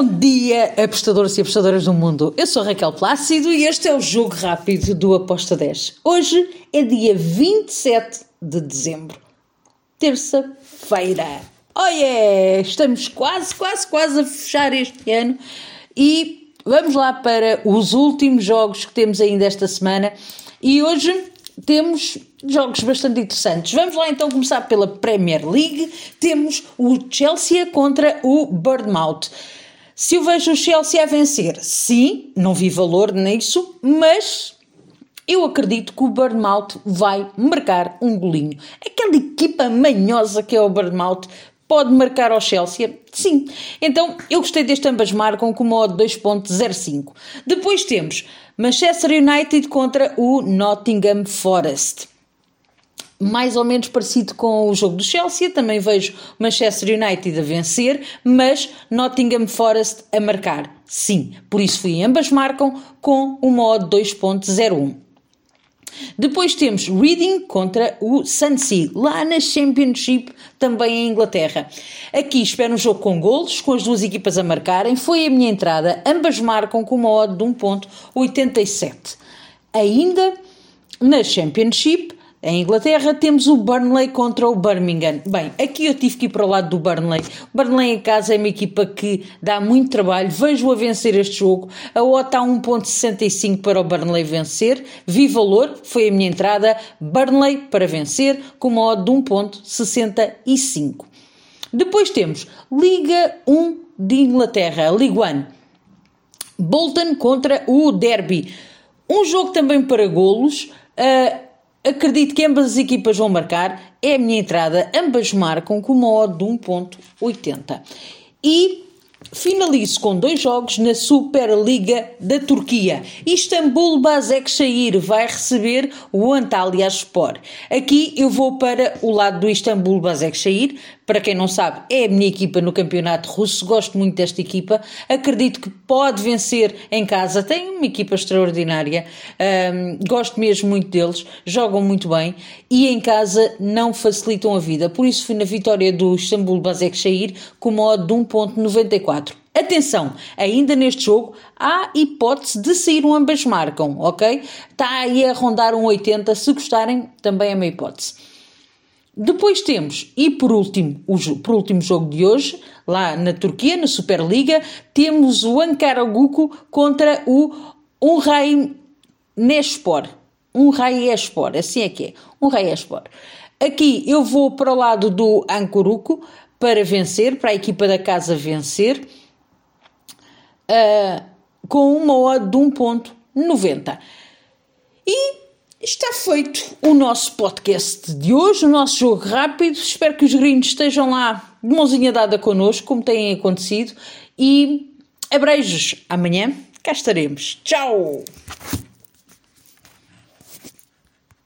Bom dia, apostadores e apostadoras do mundo. Eu sou Raquel Plácido e este é o Jogo Rápido do Aposta 10. Hoje é dia 27 de dezembro, terça-feira. Oh yeah! Estamos quase, quase, quase a fechar este ano e vamos lá para os últimos jogos que temos ainda esta semana. E hoje temos jogos bastante interessantes. Vamos lá então começar pela Premier League. Temos o Chelsea contra o Bournemouth. Se eu vejo o Chelsea a vencer, sim, não vi valor nisso, mas eu acredito que o Bournemouth vai marcar um golinho. Aquela equipa manhosa que é o Bournemouth pode marcar ao Chelsea? Sim. Então, eu gostei deste ambas marcam com uma odd 2.05. Depois temos Manchester United contra o Nottingham Forest mais ou menos parecido com o jogo do Chelsea. Também vejo Manchester United a vencer, mas Nottingham Forest a marcar. Sim, por isso fui ambas marcam com o modo 2.01. Depois temos Reading contra o Swansea, lá na Championship, também em Inglaterra. Aqui espero um jogo com golos, com as duas equipas a marcarem. Foi a minha entrada, ambas marcam com uma odd de 1.87. Ainda na Championship, em Inglaterra temos o Burnley contra o Birmingham. Bem, aqui eu tive que ir para o lado do Burnley. Burnley em casa é uma equipa que dá muito trabalho. Vejo-a vencer este jogo. A OTA está 1.65 para o Burnley vencer. Vi valor, foi a minha entrada. Burnley para vencer com uma odd de 1.65. Depois temos Liga 1 de Inglaterra, Liga 1. Bolton contra o Derby. Um jogo também para golos. Uh, Acredito que ambas as equipas vão marcar, é a minha entrada, ambas marcam com uma odd de 1.80. E Finalizo com dois jogos na Superliga da Turquia. Istambul Basaksehir vai receber o Antalya Spor. Aqui eu vou para o lado do Istambul Basaksehir. Para quem não sabe, é a minha equipa no campeonato russo. Gosto muito desta equipa. Acredito que pode vencer em casa. Tem uma equipa extraordinária. Um, gosto mesmo muito deles. Jogam muito bem e em casa não facilitam a vida. Por isso fui na vitória do Istambul Basaksehir com uma de 1.94. Atenção, ainda neste jogo há hipótese de sair um ambas marcam, ok? Está aí a rondar um 80, se gostarem, também é uma hipótese. Depois temos, e por último, o, por último jogo de hoje, lá na Turquia, na Superliga, temos o Ankara Guku contra o Unray Nespor. Unray Espor, assim é que é. Unray Espor. Aqui eu vou para o lado do Ancoruco para vencer, para a equipa da casa vencer uh, com uma odd de 1.90. E está feito o nosso podcast de hoje, o nosso jogo rápido. Espero que os gringos estejam lá de mãozinha dada connosco, como tem acontecido. E abreijos. Amanhã cá estaremos. Tchau!